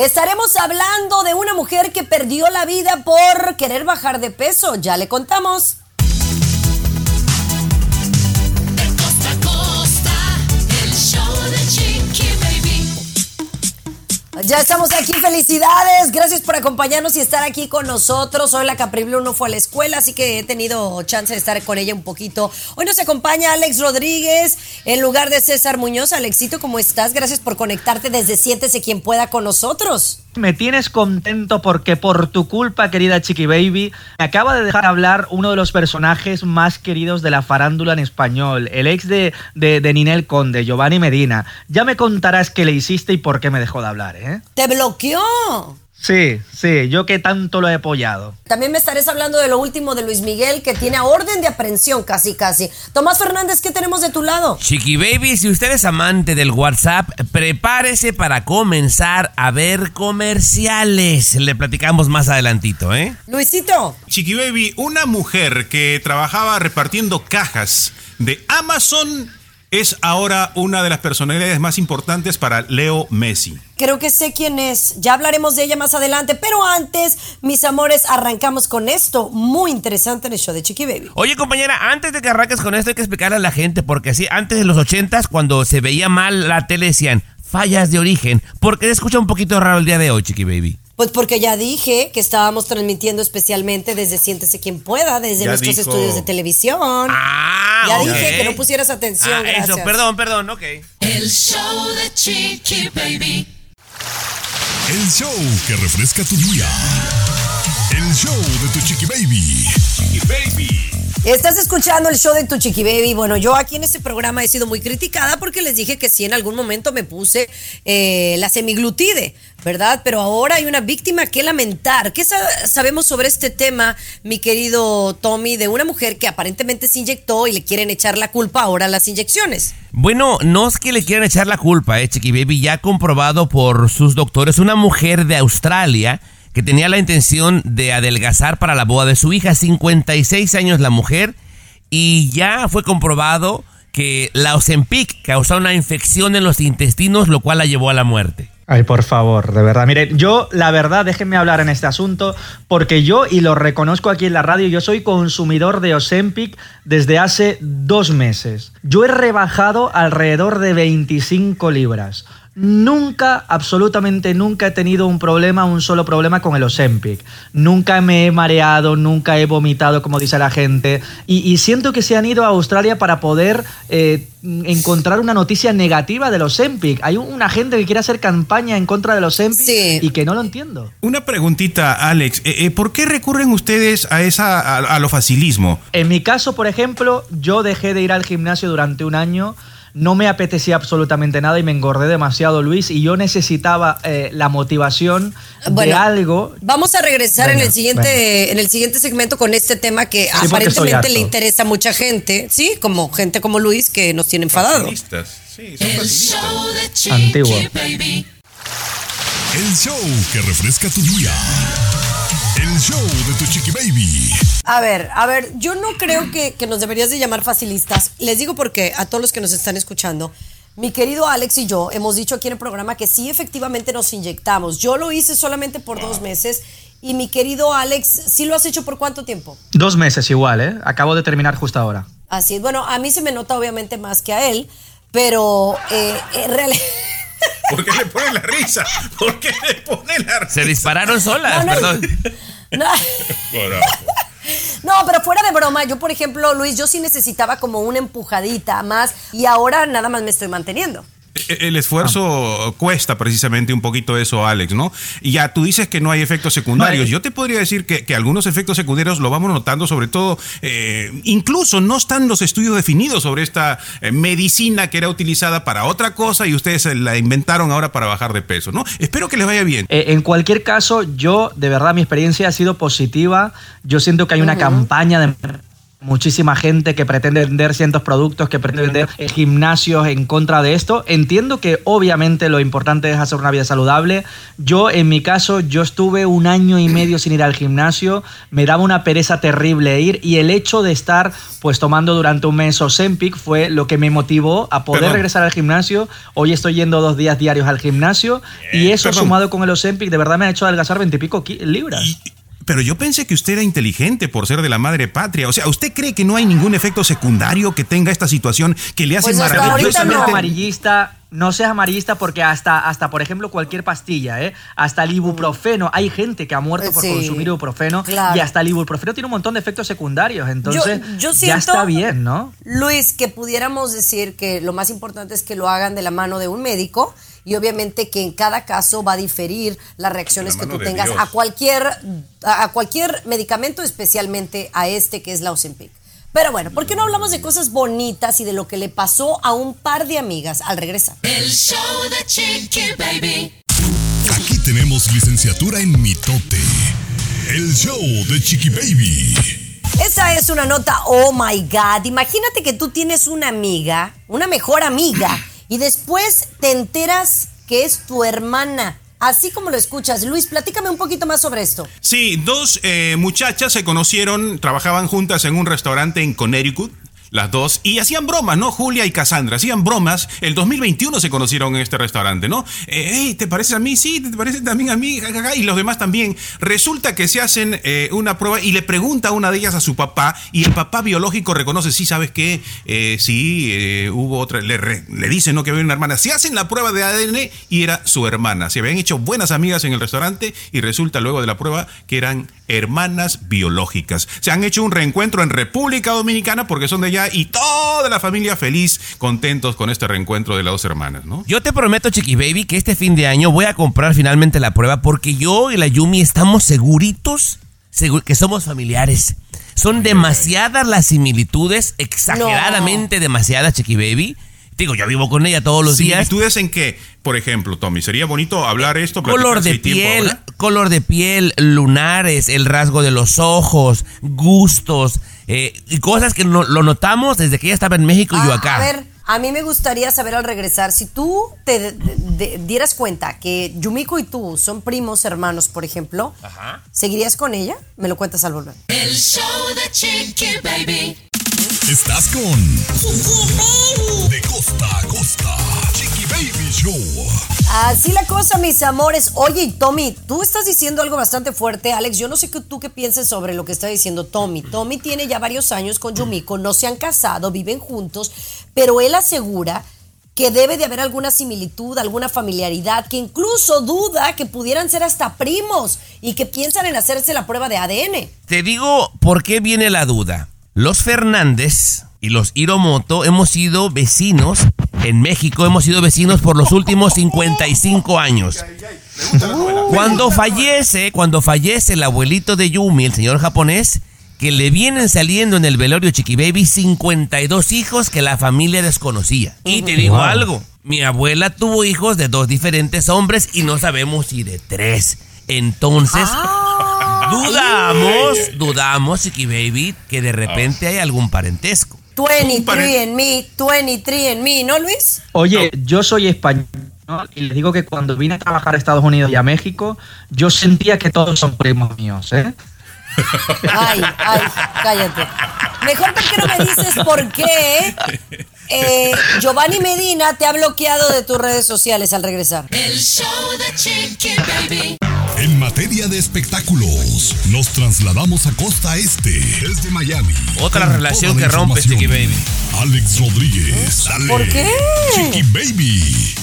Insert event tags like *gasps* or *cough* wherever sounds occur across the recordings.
Estaremos hablando de una mujer que perdió la vida por querer bajar de peso. Ya le contamos. Ya estamos aquí, felicidades, gracias por acompañarnos y estar aquí con nosotros. Hoy la Capri Blue no fue a la escuela, así que he tenido chance de estar con ella un poquito. Hoy nos acompaña Alex Rodríguez en lugar de César Muñoz. Alexito, ¿cómo estás? Gracias por conectarte desde Siéntese quien pueda con nosotros. Me tienes contento porque por tu culpa, querida Chiqui Baby, me acaba de dejar hablar uno de los personajes más queridos de la farándula en español, el ex de, de, de Ninel Conde, Giovanni Medina. Ya me contarás qué le hiciste y por qué me dejó de hablar, ¿eh? ¡Te bloqueó! Sí, sí, yo que tanto lo he apoyado. También me estarás hablando de lo último de Luis Miguel, que tiene orden de aprehensión casi, casi. Tomás Fernández, ¿qué tenemos de tu lado? Chiqui Baby, si usted es amante del WhatsApp, prepárese para comenzar a ver comerciales. Le platicamos más adelantito, ¿eh? Luisito. Chiqui Baby, una mujer que trabajaba repartiendo cajas de Amazon es ahora una de las personalidades más importantes para Leo Messi. Creo que sé quién es. Ya hablaremos de ella más adelante. Pero antes, mis amores, arrancamos con esto. Muy interesante en el show de Chiqui Baby. Oye, compañera, antes de que arranques con esto, hay que explicarle a la gente, porque así, antes de los ochentas, cuando se veía mal la tele, decían fallas de origen. porque se escucha un poquito raro el día de hoy, Chiqui Baby? Pues porque ya dije que estábamos transmitiendo especialmente desde Siéntese quien pueda, desde Ya nuestros dijo. estudios de televisión. Ah, ya dije que no pusieras atención. Ah, eso, perdón, perdón, ok. El show de Chiqui Baby. El show que refresca tu día. El show de tu chiqui baby. Chiqui Baby. Estás escuchando el show de Tu Chiqui Baby. Bueno, yo aquí en este programa he sido muy criticada porque les dije que sí, en algún momento me puse eh, la semiglutide, ¿verdad? Pero ahora hay una víctima que lamentar. ¿Qué sa- sabemos sobre este tema, mi querido Tommy, de una mujer que aparentemente se inyectó y le quieren echar la culpa ahora a las inyecciones? Bueno, no es que le quieran echar la culpa, eh, Chiqui Baby, ya comprobado por sus doctores, una mujer de Australia que tenía la intención de adelgazar para la boda de su hija, 56 años la mujer, y ya fue comprobado que la Ozempic causó una infección en los intestinos, lo cual la llevó a la muerte. Ay, por favor, de verdad. Mire, yo, la verdad, déjenme hablar en este asunto, porque yo, y lo reconozco aquí en la radio, yo soy consumidor de Ozempic desde hace dos meses. Yo he rebajado alrededor de 25 libras. Nunca, absolutamente nunca he tenido un problema, un solo problema con el Ozempic. Nunca me he mareado, nunca he vomitado, como dice la gente. Y, y siento que se han ido a Australia para poder eh, encontrar una noticia negativa del Ozempic. Hay una gente que quiere hacer campaña en contra del Ozempic Sí. y que no lo entiendo. Una preguntita, Alex. Eh, eh, ¿Por qué recurren ustedes a, esa, a, a lo facilismo? En mi caso, por ejemplo, yo dejé de ir al gimnasio durante un año. No me apetecía absolutamente nada y me engordé demasiado, Luis, y yo necesitaba eh, la motivación de algo. Vamos a regresar en Venga, el siguiente en el siguiente segmento con este tema que estoy aparentemente le interesa a mucha gente, sí, como gente como Luis que nos tiene enfadado. Facilistas. Sí, Antiguo. Baby. El show que refresca tu día. El show de tu chiqui baby. A ver, a ver, yo no creo que, que nos deberías de llamar facilistas. Les digo porque a todos los que nos están escuchando, mi querido Alex y yo hemos dicho aquí en el programa que sí efectivamente nos inyectamos. Yo lo hice solamente por dos meses y mi querido Alex, ¿sí lo has hecho por cuánto tiempo? Dos meses igual, ¿eh? Acabo de terminar justo ahora. Así es. Bueno, a mí se me nota obviamente más que a él, pero eh, en realidad... *laughs* ¿Por qué le pone la risa? ¿Por qué le pone la risa? Se dispararon solas, No, no. perdón. No. *laughs* No, pero fuera de broma, yo por ejemplo, Luis, yo sí necesitaba como una empujadita más y ahora nada más me estoy manteniendo. E- El esfuerzo cuesta precisamente un poquito eso, Alex, ¿no? Y ya tú dices que no hay efectos secundarios. No hay- Yo te podría decir que, que algunos efectos secundarios lo vamos notando, sobre todo, eh, incluso no están los estudios definidos sobre esta eh, medicina que era utilizada para otra cosa y ustedes la inventaron ahora para bajar de peso, ¿no? Espero que les vaya bien. Eh, en cualquier caso, yo, de verdad, mi experiencia ha sido positiva. Yo siento que hay una campaña de muchísima gente que pretende vender ciertos productos, que pretende vender eh, gimnasios en contra de esto. Entiendo que obviamente lo importante es hacer una vida saludable. Yo, en mi caso, yo estuve un año y medio sin ir al gimnasio, me daba una pereza terrible ir y el hecho de estar pues tomando durante un mes Ozempic fue lo que me motivó a poder Perdón. regresar al gimnasio. Hoy estoy yendo dos días diarios al gimnasio y eso Perdón. sumado con el Ozempic de verdad me ha hecho adelgazar veintipico libras. Y- pero yo pensé que usted era inteligente por ser de la madre patria. O sea, ¿usted cree que no hay ningún efecto secundario que tenga esta situación que le hace Pues maravillosamente... no. amarillista, no seas amarillista porque hasta, hasta, por ejemplo, cualquier pastilla, ¿eh? hasta el ibuprofeno, hay gente que ha muerto por Sí, consumir ibuprofeno claro. y hasta el ibuprofeno tiene un montón de efectos secundarios, entonces yo ya siento- está bien, ¿no? Luis, que pudiéramos decir que lo más importante es que lo hagan de la mano de un médico y obviamente que en cada caso va a diferir las reacciones que tú tengas Dios. a cualquier a a cualquier medicamento, especialmente a este que es la Ozempic. Pero bueno, ¿por qué no hablamos de cosas bonitas y de lo que le pasó a un par de amigas al regresar? El show de Chiqui Baby. Aquí tenemos licenciatura en mitote. El show de Chiqui Baby. Esa es una nota, oh my God. Imagínate que tú tienes una amiga, una mejor amiga, y después te enteras que es tu hermana. Así como lo escuchas. Luis, platícame un poquito más sobre esto. Sí, dos eh, muchachas se conocieron, trabajaban juntas en un restaurante en Connecticut. Las dos, y hacían bromas, ¿no? Julia y Cassandra, hacían bromas. El 2021 se conocieron en este restaurante, ¿no? Eh, hey, ¿te pareces a mí? Sí, ¿te parece también a mí? Y los demás también. Resulta que se hacen eh, una prueba y le pregunta a una de ellas a su papá, y el papá biológico reconoce, sí, ¿sabes qué? Eh, sí, eh, hubo otra, le, re- le dice, ¿no? Que había una hermana. Se hacen la prueba de ADN y era su hermana. Se habían hecho buenas amigas en el restaurante y resulta luego de la prueba que eran hermanas biológicas. Se han hecho un reencuentro en República Dominicana porque son de allá y toda la familia feliz, contentos con este reencuentro de las dos hermanas, ¿no? Yo te prometo, Chiqui Baby, que este fin de año voy a comprar finalmente la prueba porque yo y la Yumi estamos seguritos segu- que somos familiares. Son demasiadas las similitudes, exageradamente demasiadas, Chiqui Baby. Digo, yo vivo con ella todos los días. Similitudes en que, por ejemplo, Tommy, sería bonito hablar esto. Color de piel, color de piel, lunares, el rasgo de los ojos, gustos, eh, y cosas que no- lo notamos desde que ella estaba en México y yo Ah, acá. A ver, a mí me gustaría saber al regresar, si tú te de- de- dieras cuenta que Yumiko y tú son primos hermanos, por ejemplo, ¿seguirías con ella? Me lo cuentas al volver. El show de Chiqui Baby. Estás con De costa a costa. Show. Así la cosa, mis amores. Oye, y Tommy, tú estás diciendo algo bastante fuerte, Alex. Yo no sé qué, tú qué piensas sobre lo que está diciendo Tommy. Tommy tiene ya varios años con Yumiko, no se han casado, viven juntos, pero él asegura que debe de haber alguna similitud, alguna familiaridad, que incluso duda que pudieran ser hasta primos y que piensan en hacerse la prueba de ADN. Te digo por qué viene la duda. Los Fernández y los Hiromoto hemos sido vecinos en México, hemos sido vecinos por los últimos 55 años. Cuando fallece, cuando fallece el abuelito de Yumi, el señor japonés, que le vienen saliendo en el velorio Chiqui Baby 52 hijos que la familia desconocía. Y te digo algo, mi abuela tuvo hijos de dos diferentes hombres y no sabemos si de tres. Entonces, dudamos, dudamos, Chiqui Baby, que de repente hay algún parentesco. 23 en mí, 23 en mí, ¿no, Luis? Oye, yo soy español y les digo que cuando vine a trabajar a Estados Unidos y a México, yo sentía que todos son primos míos, ¿eh? Ay, ay, cállate. Mejor que no me dices por qué eh, Giovanni Medina te ha bloqueado de tus redes sociales al regresar. El show de Chiqui Baby. En materia de espectáculos, nos trasladamos a costa este, desde Miami. Otra relación que rompe. Chiqui Baby. Alex Rodríguez. dale. ¿Por qué? Chiqui Baby.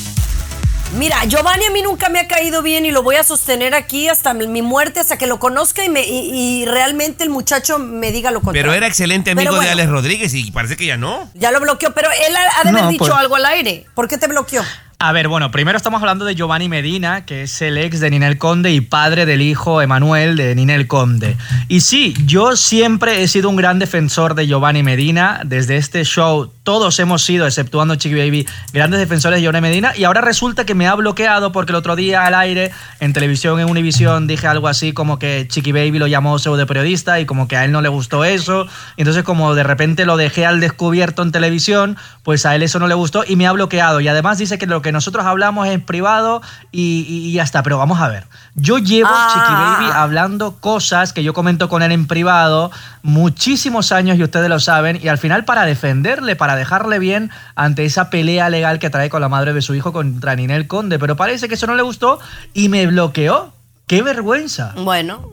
Mira, Giovanni a mí nunca me ha caído bien y lo voy a sostener aquí hasta mi muerte, hasta que lo conozca y, me, y, y realmente el muchacho me diga lo contrario. Pero era excelente amigo de Alex Rodríguez y parece que ya no. Ya lo bloqueó, pero él ha, ha de haber No, dicho pues- algo al aire. ¿Por qué te bloqueó? A ver, bueno, primero estamos hablando de Giovanni Medina, que es el ex de Ninel Conde y padre del hijo Emanuel de Ninel Conde. Y sí, yo siempre he sido un gran defensor de Giovanni Medina. Desde este show, todos hemos sido, exceptuando Chiqui Baby, grandes defensores de Giovanni Medina. Y ahora resulta que me ha bloqueado porque el otro día al aire, en televisión, en Univisión, dije algo así como que Chiqui Baby lo llamó pseudo periodista y como que a él no le gustó eso. Entonces, como de repente lo dejé al descubierto en televisión, pues a él eso no le gustó y me ha bloqueado. Y además dice que lo que nosotros hablamos en privado y, y- y ya está. Pero vamos a ver. Yo llevo Ah. Chiqui Baby hablando cosas que yo comento con él en privado muchísimos años y ustedes lo saben. Y al final, para defenderle, para dejarle bien ante esa pelea legal que trae con la madre de su hijo contra Ninel Conde. Pero parece que eso no le gustó y me bloqueó. ¡Qué vergüenza! Bueno,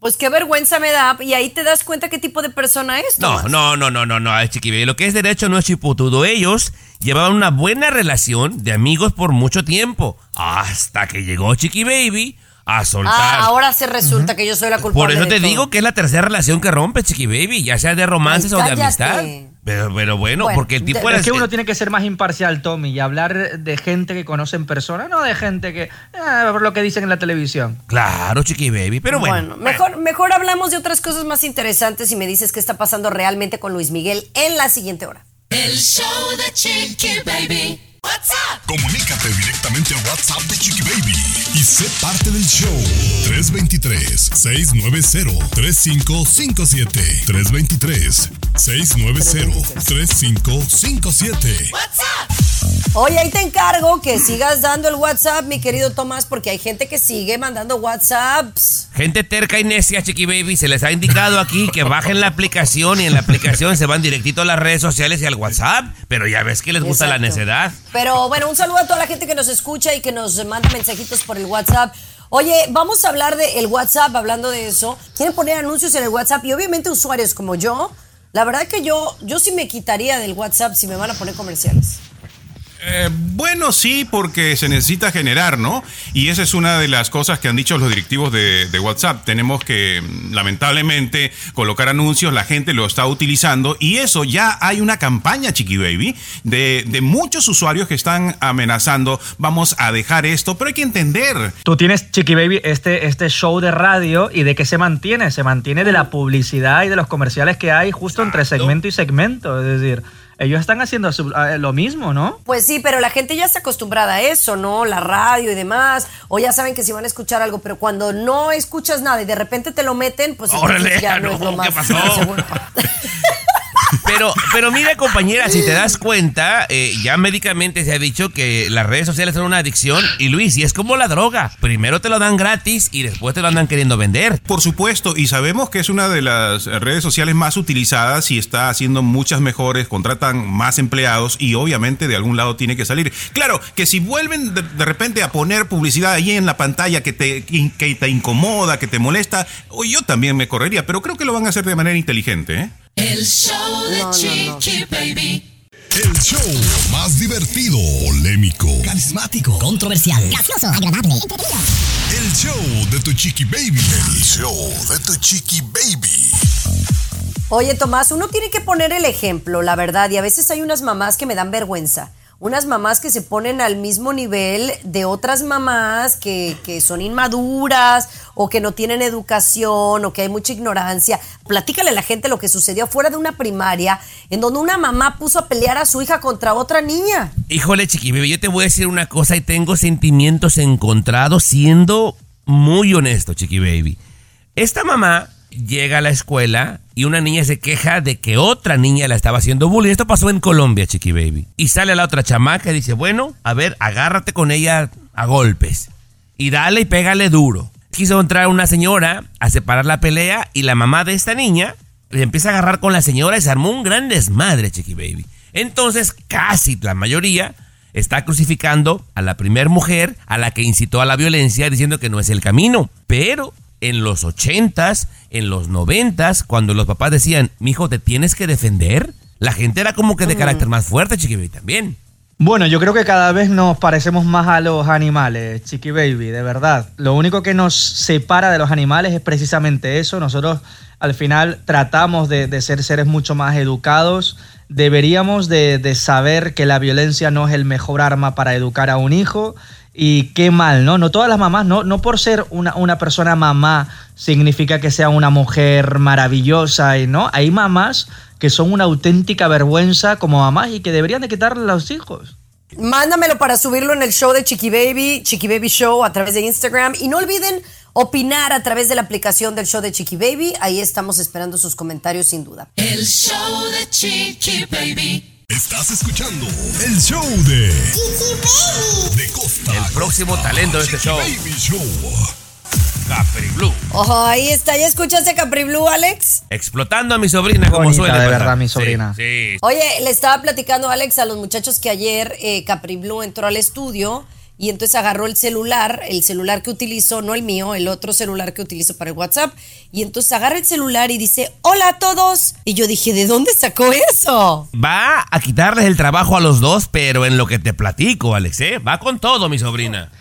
pues qué vergüenza me da. Y ahí te das cuenta qué tipo de persona es. No, no, no, no, no, no, Chiqui. Lo que es derecho no es chiputudo. Ellos llevaban una buena relación de amigos por mucho tiempo. Hasta que llegó Chiqui Baby a soltar. Ah, ahora se resulta que yo soy la culpable. Por eso de te todo. digo que es la tercera relación que rompe Chiqui Baby, ya sea de romances Ay, o de amistad. Pero, pero bueno, Bueno, porque el tipo de- era. Es que uno tiene que ser más imparcial, Tommy, y hablar de gente que conoce en persona, no de gente que. eh, por lo que dicen en la televisión. Claro, Chiqui Baby, pero bueno. Bueno, mejor, mejor hablamos de otras cosas más interesantes y me dices qué está pasando realmente con Luis Miguel en la siguiente hora. El show de Chiqui Baby. What's up? Comunícate directamente a WhatsApp de Chiqui Baby y sé parte del show. 323-690-3557. 323-690-3557. What's up? Oye, ahí te encargo que sigas dando el WhatsApp, mi querido Tomás, porque hay gente que sigue mandando WhatsApps. Gente terca y necia, Chiqui Baby, se les ha indicado aquí que bajen la aplicación y en la aplicación se van directito a las redes sociales y al WhatsApp. Pero ya ves que les gusta la necedad. Pero bueno, un saludo a toda la gente que nos escucha y que nos manda mensajitos por el WhatsApp. Oye, vamos a hablar del WhatsApp, hablando de eso. Quieren poner anuncios en el WhatsApp y obviamente usuarios como yo. La verdad que yo, yo sí me quitaría del WhatsApp si me van a poner comerciales. Eh, bueno, sí, porque se necesita generar, ¿no? Y esa es una de las cosas que han dicho los directivos de, de WhatsApp. Tenemos que, mm, lamentablemente, colocar anuncios, la gente lo está utilizando y eso ya hay una campaña, Chiqui Baby, de, de muchos usuarios que están amenazando, vamos a dejar esto, pero hay que entender. Tú tienes, Chiqui Baby, este, este show de radio y de qué se mantiene. Se mantiene de la publicidad y de los comerciales que hay justo entre segmento y segmento. Es decir, ellos están haciendo su- eh, lo mismo, ¿no? Pues sí, pero la gente ya está acostumbrada a eso, ¿no? La radio y demás. O ya saben que si van a escuchar algo, pero cuando no escuchas nada y de repente te lo meten, pues Órale, ya *laughs* no, no, es lo ¿qué más *laughs* seguro. *laughs* Pero, pero mira, compañera, si te das cuenta, eh, ya médicamente se ha dicho que las redes sociales son una adicción. Y Luis, y es como la droga. Primero te lo dan gratis y después te lo andan queriendo vender. Por supuesto, y sabemos que es una de las redes sociales más utilizadas y está haciendo muchas mejores, contratan más empleados y obviamente de algún lado tiene que salir. Claro, que si vuelven de, repente a poner publicidad ahí en la pantalla que te, que te incomoda, que te molesta, yo también me correría, pero creo que lo van a hacer de manera inteligente, ¿eh? El show de No, no, no. Chiqui Baby. El show más divertido, polémico, carismático, controversial, gracioso, agradable, entretenido. el show de tu chiqui baby. El show de tu chiqui baby. Oye, Tomás, uno tiene que poner el ejemplo, la verdad, y a veces hay unas mamás que me dan vergüenza. Unas mamás que se ponen al mismo nivel de otras mamás que, que son inmaduras o que no tienen educación o que hay mucha ignorancia. Platícale a la gente lo que sucedió fuera de una primaria en donde una mamá puso a pelear a su hija contra otra niña. Híjole, chiqui, yo te voy a decir una cosa y tengo sentimientos encontrados siendo muy honesto, chiqui baby. Esta mamá llega a la escuela y una niña se queja de que otra niña la estaba haciendo bullying. Esto pasó en Colombia, chiqui baby. Y sale la otra chamaca y dice, bueno, a ver, agárrate con ella a golpes. Y dale y pégale duro. Quiso entrar una señora a separar la pelea y la mamá de esta niña le empieza a agarrar con la señora y se armó un gran desmadre, chiqui baby. Entonces, casi la mayoría está crucificando a la primer mujer a la que incitó a la violencia diciendo que no es el camino. Pero en los ochentas, en los noventas, cuando los papás decían, mijo, te tienes que defender, la gente era como que de carácter más fuerte, chiqui baby, también. Bueno, yo creo que cada vez nos parecemos más a los animales, Chiqui Baby, de verdad. Lo único que nos separa de los animales es precisamente eso. Nosotros al final tratamos de, de ser seres mucho más educados deberíamos de, de saber que la violencia no es el mejor arma para educar a un hijo y qué mal, ¿no? No todas las mamás, no, no por ser una, una persona mamá significa que sea una mujer maravillosa, y ¿no? Hay mamás que son una auténtica vergüenza como mamás y que deberían de quitarle a los hijos. Mándamelo para subirlo en el show de Chiqui Baby, Chiqui Baby Show a través de Instagram. Y no olviden opinar a través de la aplicación del show de Chiqui Baby. Ahí estamos esperando sus comentarios sin duda. El show de Chiqui Baby. Estás escuchando el show de De Costa. El próximo talento de este show. Baby Show. Capri Blue. Ojo, ahí está. ¿Ya escuchaste Capri Blue, Alex? Explotando a mi sobrina como suele de pasar. verdad, mi Sí, sobrina. Sí, Oye, le estaba platicando Alex a los muchachos que ayer eh, Capri Blue entró al estudio y entonces agarró el celular, el celular que utilizo, no el mío, el otro celular que utilizo para el WhatsApp, y entonces agarra el celular y dice, hola a todos. Y yo dije, ¿de dónde sacó eso? Va a quitarles el trabajo a los dos, pero en lo que te platico, Alex, ¿eh? Va con todo, mi sobrina.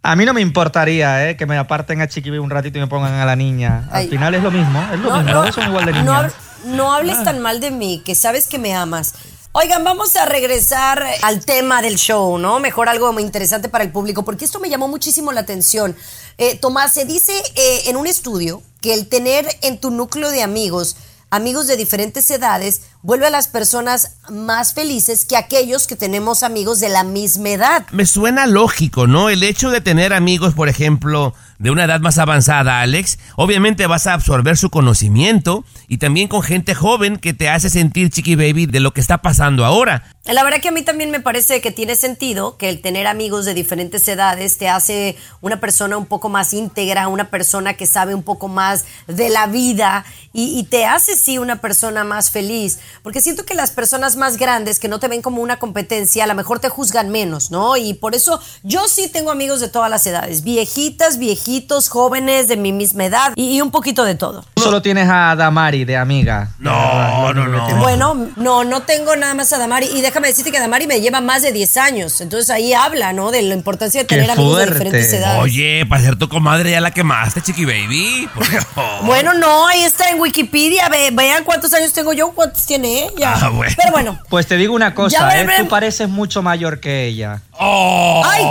A mí no me importaría ¿eh? que me aparten a Chiqui Baby un ratito y me pongan a la niña. Al Ay. final es lo mismo, es lo mismo, los dos son igual de no, niñas. no hables tan mal de mí, que sabes que me amas. Oigan, vamos a regresar al tema del show, ¿no? Mejor algo muy interesante para el público, porque esto me llamó muchísimo la atención. Eh, Tomás, se dice eh, en un estudio que el tener en tu núcleo de amigos, amigos de diferentes edades, vuelve a las personas más felices que aquellos que tenemos amigos de la misma edad. Me suena lógico, ¿no? El hecho de tener amigos, por ejemplo, de una edad más avanzada, Alex, obviamente vas a absorber su conocimiento y también con gente joven que te hace sentir, chiqui baby, de lo que está pasando ahora. La verdad que a mí también me parece que tiene sentido que el tener amigos de diferentes edades te hace una persona un poco más íntegra, una persona que sabe un poco más de la vida y, te hace sí una persona más feliz. Porque siento que las personas más grandes que no te ven como una competencia, a lo mejor te juzgan menos, ¿no? Y por eso yo sí tengo amigos de todas las edades, viejitas, viejitos, jóvenes de mi misma edad y, y un poquito de todo. Solo tienes a Damari de amiga. No, no, no. Bueno, no, no tengo nada más a Damari. Y déjame decirte que Damari me lleva más de 10 años. Entonces ahí habla, ¿no? De la importancia de Qué tener amigos de diferentes edades. Oye, para ser tu comadre ya la quemaste, chiqui baby. Bueno, no, ahí está en Wikipedia. Ve- vean cuántos años tengo yo, cuántos tiene ella. Ah, bueno. Pero bueno. Pues te digo una Ya cosa, ¿eh? veremos. tú pareces mucho mayor que ella. Oh. Ay,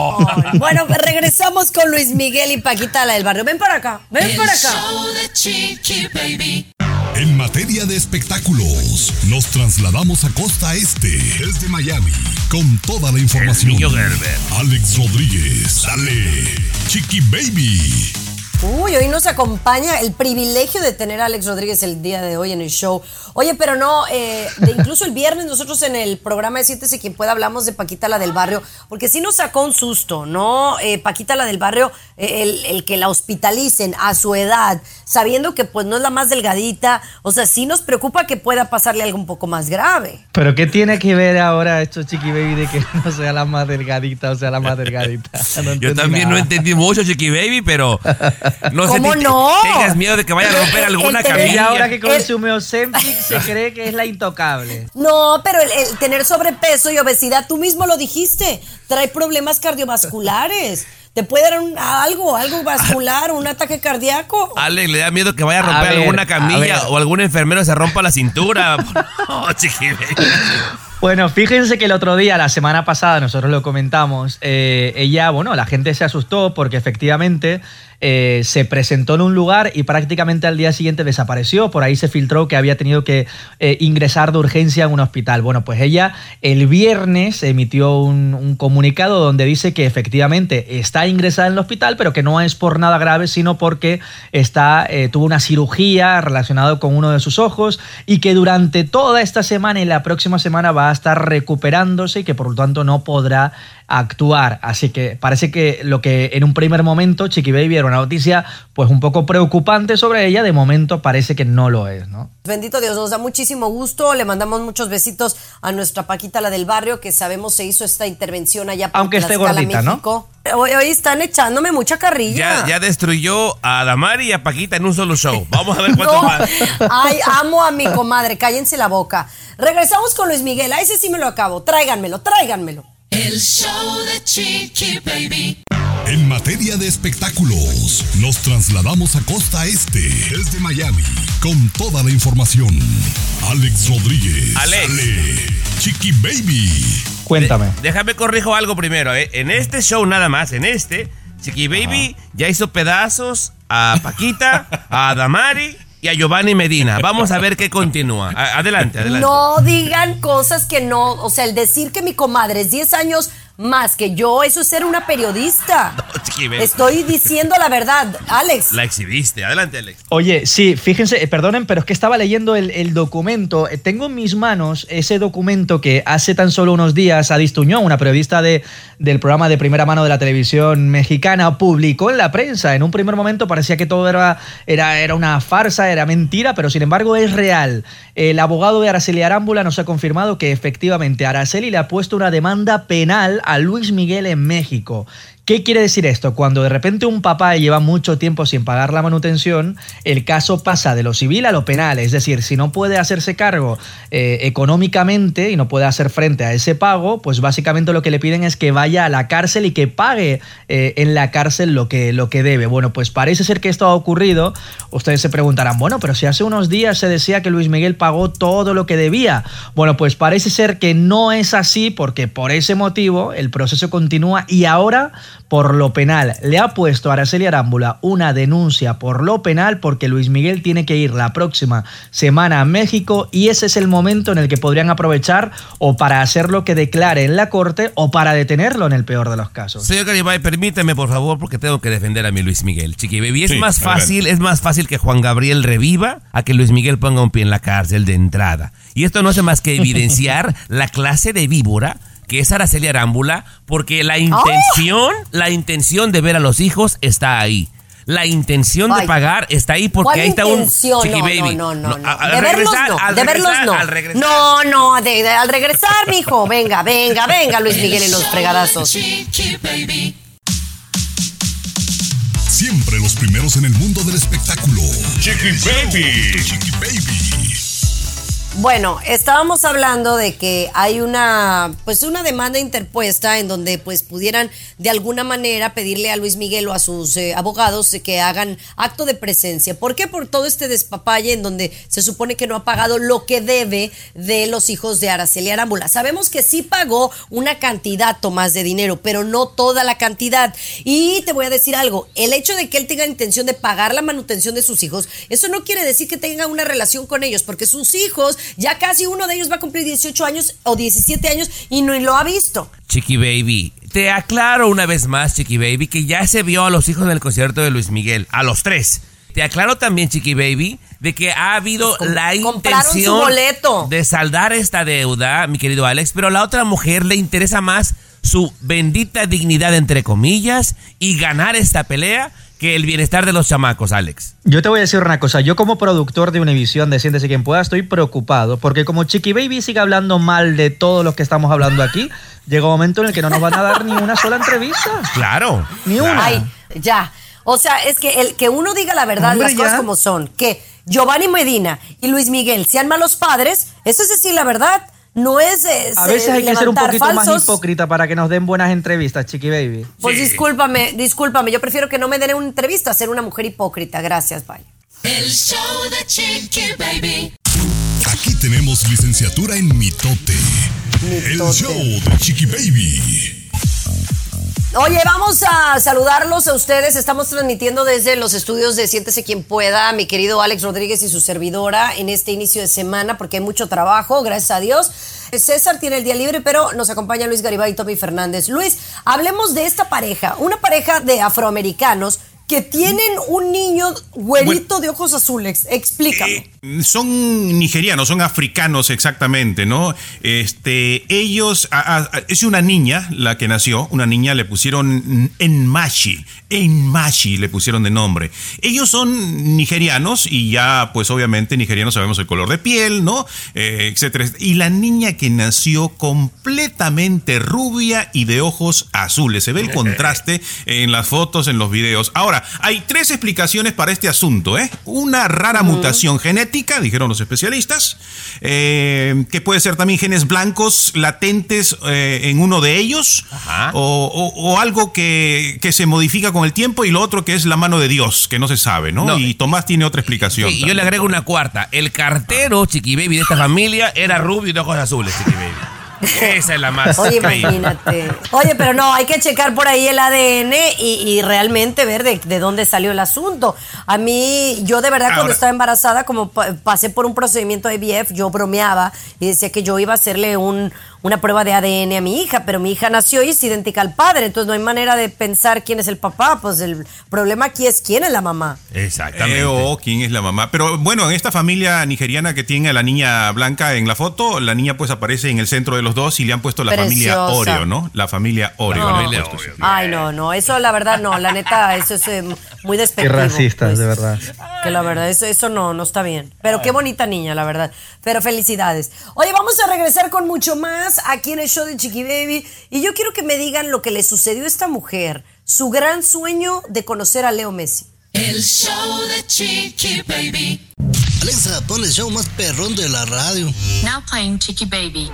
bueno, regresamos con Luis Miguel y Paquita la del barrio. Ven para acá, ven para acá. show de Chiqui Baby. En materia de espectáculos, nos trasladamos a Costa Este, desde Miami, con toda la información. Alex Rodríguez, dale, Chiqui Baby. Uy, hoy nos acompaña el privilegio de tener a Alex Rodríguez el día de hoy en el show. Oye, pero no, eh, de incluso el viernes nosotros en el programa de Siéntese quien pueda hablamos de Paquita la del barrio, porque sí nos sacó un susto, ¿no? Eh, Paquita la del barrio, eh, el, el que la hospitalicen a su edad, sabiendo que pues no es la más delgadita, o sea, sí nos preocupa que pueda pasarle algo un poco más grave. Pero ¿qué tiene que ver ahora esto, Chiqui Baby, de que no sea la más delgadita o sea la más delgadita? *laughs* No Yo también no entendí mucho, chiqui baby, pero no sé ¿Cómo te- no? tengas miedo de que vaya a romper El- el- alguna tener- camilla. Ella ahora que El- consume Ozempic se *laughs* cree que es la intocable. No, pero el, el tener sobrepeso y obesidad, tú mismo lo dijiste, trae problemas cardiovasculares. Te puede dar un- algo, algo vascular, un ataque cardíaco. Alex le da miedo que vaya a A romper ver, alguna camilla o algún enfermero se rompa la cintura. *laughs* No. Bueno, fíjense que el otro día, la semana pasada, nosotros lo comentamos, eh, ella, bueno, la gente se asustó porque efectivamente eh, se presentó en un lugar y prácticamente al día siguiente desapareció. Por ahí se filtró que había tenido que eh, ingresar de urgencia en un hospital. Bueno, pues ella el viernes emitió un, un comunicado donde dice que efectivamente está ingresada en el hospital, pero que no es por nada grave, sino porque está, tuvo una cirugía relacionada con uno de sus ojos y que durante toda esta semana y la próxima semana va a estar recuperándose y que por lo tanto no podrá actuar. Así que parece que lo que en un primer momento Chiqui Baby era una noticia pues un poco preocupante sobre ella, de momento parece que no lo es, ¿no? Bendito Dios, nos da muchísimo gusto. Le mandamos muchos besitos a nuestra Paquita, la del barrio, que sabemos se hizo esta intervención allá por Aunque esté gordita, ¿no? México. Hoy, hoy están echándome mucha carrilla. Ya, ya destruyó a Damari y a Paquita en un solo show. Vamos a ver cuánto *laughs* No. más. Ay, amo a mi comadre, cállense la boca. Regresamos con Luis Miguel, a ese sí me lo acabo. Tráiganmelo, tráiganmelo. El show de Chiqui Baby. En materia de espectáculos, nos trasladamos a costa este, desde Miami, con toda la información. Alex Rodríguez. Alex. Ale, Chiqui Baby. Cuéntame. De- déjame corrijo algo primero. ¿eh? En este show nada más, en este, Chiqui Baby ya hizo pedazos a Paquita, *laughs* a Damari y a Giovanni Medina. Vamos a ver qué continúa. Adelante, adelante. No digan cosas que no, o sea, el decir que mi comadre es 10 años más que yo, eso es ser una periodista. *laughs* Estoy diciendo la verdad, Alex. La exhibiste. Adelante, Alex. Oye, sí, fíjense, eh, perdonen, pero es que estaba leyendo el, el documento. Eh, Tengo en mis manos ese documento que hace tan solo unos días Adis Tuñón, una periodista de, del programa de primera mano de la televisión mexicana, publicó en la prensa. En un primer momento parecía que todo era, era, era una farsa, era mentira, pero sin embargo es real. El abogado de Araceli Arámbula nos ha confirmado que efectivamente Araceli le ha puesto una demanda penal a Luis Miguel en México. ¿Qué quiere decir esto? Cuando de repente un papá lleva mucho tiempo sin pagar la manutención, el caso pasa de lo civil a lo penal. Es decir, si no puede hacerse cargo eh, económicamente y no puede hacer frente a ese pago, pues básicamente lo que le piden es que vaya a la cárcel y que pague eh, en la cárcel lo que, lo que debe. Bueno, pues parece ser que esto ha ocurrido. Ustedes se preguntarán, bueno, pero si hace unos días se decía que Luis Miguel pagó todo lo que debía. Bueno, pues parece ser que no es así porque por ese motivo el proceso continúa y ahora por lo penal. Le ha puesto a Araceli Arámbula una denuncia por lo penal porque Luis Miguel tiene que ir la próxima semana a México y ese es el momento en el que podrían aprovechar o para hacer lo que declare en la corte o para detenerlo en el peor de los casos. Señor Garibay, permíteme, por favor, porque tengo que defender a mi Luis Miguel. Chiqui Baby, es Sí, más fácil, es más fácil que Juan Gabriel reviva a que Luis Miguel ponga un pie en la cárcel de entrada. Y esto no hace más que evidenciar *laughs* la clase de víbora que es Araceli Arámbula, porque la intención, la intención de ver a los hijos está ahí. La intención de pagar está ahí porque ¿Cuál ahí está un? Chiqui Baby. no, no, no, no. a- al de verlos no, al de verlos no. al regresar- No, no, de- de- al regresar, mijo, venga, venga, venga, Luis Miguel y los fregadazos. Chiqui Baby. Siempre los primeros en el mundo del espectáculo. Chiqui Baby. Chiqui Baby. Bueno, estábamos hablando de que hay una, pues una demanda interpuesta en donde pues pudieran de alguna manera pedirle a Luis Miguel o a sus eh, abogados que hagan acto de presencia. ¿Por qué? Por todo este despapalle en donde se supone que no ha pagado lo que debe de los hijos de Araceli Arámbula. Sabemos que sí pagó una cantidad, Tomás, de dinero, pero no toda la cantidad. Y te voy a decir algo, el hecho de que él tenga intención de pagar la manutención de sus hijos, eso no quiere decir que tenga una relación con ellos, porque sus hijos, ya casi uno de ellos va a cumplir 18 años o 17 años y no lo ha visto. Chiqui Baby, te aclaro una vez más, Chiqui Baby, que ya se vio a los hijos en el concierto de Luis Miguel, a los tres. Te aclaro también, Chiqui Baby, de que ha habido Pues com- la intención de saldar esta deuda, mi querido Alex, pero a la otra mujer le interesa más su bendita dignidad, entre comillas, y ganar esta pelea que el bienestar de los chamacos, Alex. Yo te voy a decir una cosa, yo como productor de Univision de Siéntese quien pueda estoy preocupado porque como Chiqui Baby sigue hablando mal de todos los que estamos hablando aquí, *laughs* llega un momento en el que no nos van a dar ni una sola entrevista. Claro. Ni claro. una. Ay, ya. O sea, es que el que uno diga la verdad, Hombre, las cosas ya. como son, que Giovanni Medina y Luis Miguel sean malos padres, eso es decir la verdad. No es eh, A veces hay que ser un poquito más hipócrita para que nos den buenas entrevistas, Chiqui Baby. Pues Sí. discúlpame, discúlpame, yo prefiero que no me den una entrevista, ser una mujer hipócrita. Gracias, bye. El show de Chiqui Baby. Aquí tenemos licenciatura en mitote. El Mitote. show de Chiqui Baby. Oye, vamos a saludarlos a ustedes. Estamos transmitiendo desde los estudios de Siéntese quien pueda, mi querido Alex Rodríguez y su servidora en este inicio de semana, porque hay mucho trabajo, gracias a Dios. César tiene el día libre, pero nos acompaña Luis Garibay y Tommy Fernández. Luis, hablemos de esta pareja, una pareja de afroamericanos que tienen un niño güerito de ojos azules. Explícame. Eh, son nigerianos, son africanos exactamente, ¿no? Este, ellos, a- a- a- es una niña la que nació, una niña le pusieron Enmashi, Enmashi le pusieron de nombre. Ellos son nigerianos y ya, pues obviamente nigerianos sabemos el color de piel, ¿no? Eh, etcétera. Y la niña que nació completamente rubia y de ojos azules. Se ve el contraste en las fotos, en los videos. Ahora, Ahora, hay tres explicaciones para este asunto, ¿eh? Una rara mutación genética, dijeron los especialistas, eh, que puede ser también genes blancos latentes eh, en uno de ellos, o, o- o algo que, que se modifica con el tiempo, y lo otro que es la mano de Dios, que no se sabe, ¿no? No. Y Tomás tiene otra explicación. Sí, yo le agrego una cuarta. El cartero, Chiqui Baby, de esta familia era rubio y de ojos azules, Chiqui Baby. Esa es la más Oye, imagínate. Oye, pero no, hay que checar por ahí el ADN y, y realmente ver de, de dónde salió el asunto. A mí, yo de verdad cuando estaba embarazada, como pa- pasé por un procedimiento de IVF, yo bromeaba y decía que yo iba a hacerle un, una prueba de ADN a mi hija, pero mi hija nació y es idéntica al padre, entonces no hay manera de pensar quién es el papá, pues el problema aquí es quién es la mamá. Exactamente. Eh, o quién es la mamá. Pero bueno, en esta familia nigeriana que tiene a la niña blanca en la foto, la niña pues aparece en el centro de los dos y le han puesto la familia. Oreo, ¿no? La familia Oreo. No. le han Familia puesto, Oreo. sí. Ay, no, no, eso la verdad no, la neta, eso es eh, muy Qué despectivo. racistas, pues. de verdad. Que la verdad, eso, eso no, no está bien. Pero qué bonita niña, la verdad. Pero felicidades. Oye, vamos a regresar con mucho más aquí en el show de Chiqui Baby. Y yo quiero que me digan lo que le sucedió a esta mujer. Su gran sueño de conocer a Leo Messi. El show de Chiqui Baby. Alexa, pon el show más perrón de la radio. Now playing Chicky Baby.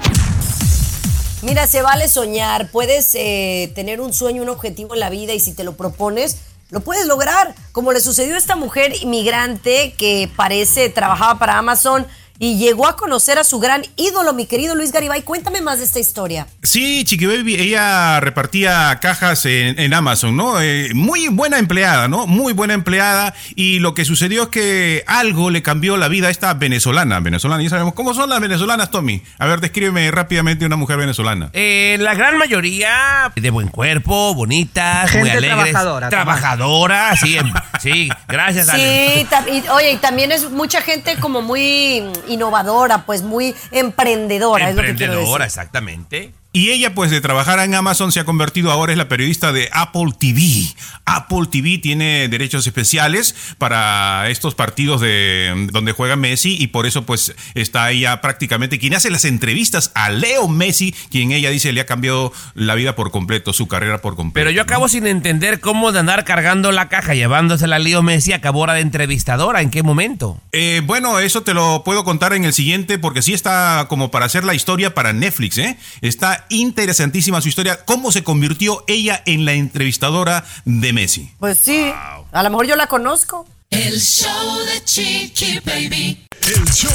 Mira, se vale soñar. Puedes eh, tener un sueño, un objetivo en la vida y si te lo propones, lo puedes lograr. Como le sucedió a esta mujer inmigrante que parece trabajaba para Amazon y llegó a conocer a su gran ídolo, mi querido Luis Garibay. Cuéntame más de esta historia. Sí, Chiqui Baby, ella repartía cajas en, en Amazon, ¿no? Eh, muy buena empleada, ¿no? Muy buena empleada. Y lo que sucedió es que algo le cambió la vida a esta venezolana. Venezolana, ya sabemos cómo son las venezolanas, Tommy. A ver, descríbeme rápidamente una mujer venezolana. Eh, la gran mayoría de buen cuerpo, bonitas, muy Gente alegres. trabajadora. Trabajadora, sí, em- sí, gracias. Sí, y, oye, y también es mucha gente como muy innovadora, pues muy emprendedora. es lo que quiero Emprendedora, decir. exactamente. Y ella, pues, de trabajar en Amazon, se ha convertido ahora es la periodista de Apple TV. Apple TV tiene derechos especiales para estos partidos de donde juega Messi y por eso, pues, está ella prácticamente quien hace las entrevistas a Leo Messi, quien ella dice le ha cambiado la vida por completo, su carrera por completo. Pero yo ¿no? acabo sin entender cómo de andar cargando la caja, llevándosela a Leo Messi, acabó ahora de entrevistadora. ¿En qué momento? Eh, bueno, eso te lo puedo contar en el siguiente porque sí está como para hacer la historia para Netflix, ¿eh? Está interesantísima su historia, cómo se convirtió ella en la entrevistadora de Messi. Pues sí, a lo mejor yo la conozco. El show de Chiqui Baby. El show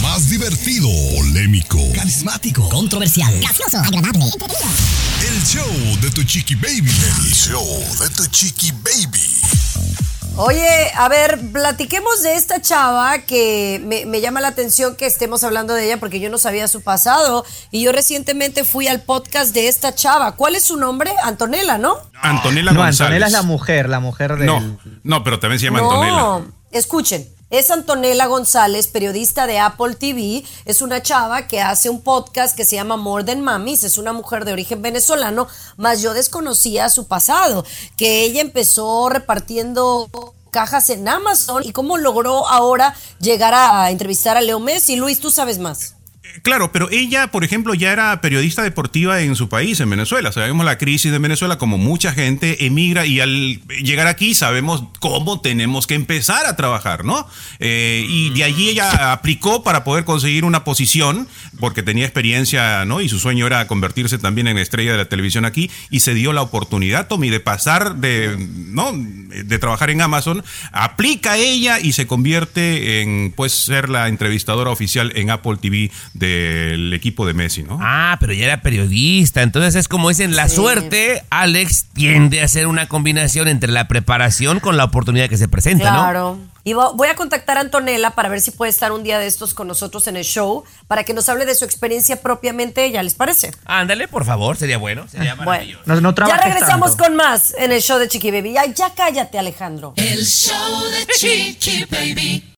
más divertido, polémico, Carismático. Controversial. Gracioso. Agradable. Entretenido. el show de tu chiqui baby. El show de tu chiqui baby. Oye, a ver, platiquemos de esta chava que me, me llama la atención que estemos hablando de ella porque yo no sabía su pasado y yo recientemente fui al podcast de esta chava. ¿Cuál es su nombre? Antonella, ¿no? Antonella No, González. Antonella es la mujer, la mujer del... No, no, pero también se llama no, Antonella. escuchen. Es Antonella González, periodista de Apple TV. Es una chava que hace un podcast que se llama More Than Mamis. Es una mujer de origen venezolano, más yo desconocía su pasado. Que ella empezó repartiendo cajas en Amazon y cómo logró ahora llegar a entrevistar a Leo Messi. Luis, tú sabes más. Claro, pero ella, por ejemplo, ya era periodista deportiva en su país, en Venezuela. Sabemos la crisis de Venezuela, como mucha gente emigra y al llegar aquí sabemos cómo tenemos que empezar a trabajar, ¿no? Eh, y de allí ella aplicó para poder conseguir una posición, porque tenía experiencia, ¿no? Y su sueño era convertirse también en estrella de la televisión aquí, y se dio la oportunidad, Tommy, de pasar de, ¿no? De trabajar en Amazon, aplica ella y se convierte en, pues, ser la entrevistadora oficial en Apple TV del equipo de Messi, ¿no? Ah, pero ya era periodista. Entonces es como dicen, la Sí. suerte, Alex, tiende a ser una combinación entre la preparación con la oportunidad que se presenta, ¿no? Claro. Y vo- voy a contactar a Antonella para ver si puede estar un día de estos con nosotros en el show, para que nos hable de su experiencia propiamente ella, ¿les parece? Ándale, por favor, sería bueno, sería Bueno, maravilloso. No, no ya regresamos tanto. con más en el show de Chiqui Baby. Ya, ya cállate, Alejandro. El show de Chiqui Baby.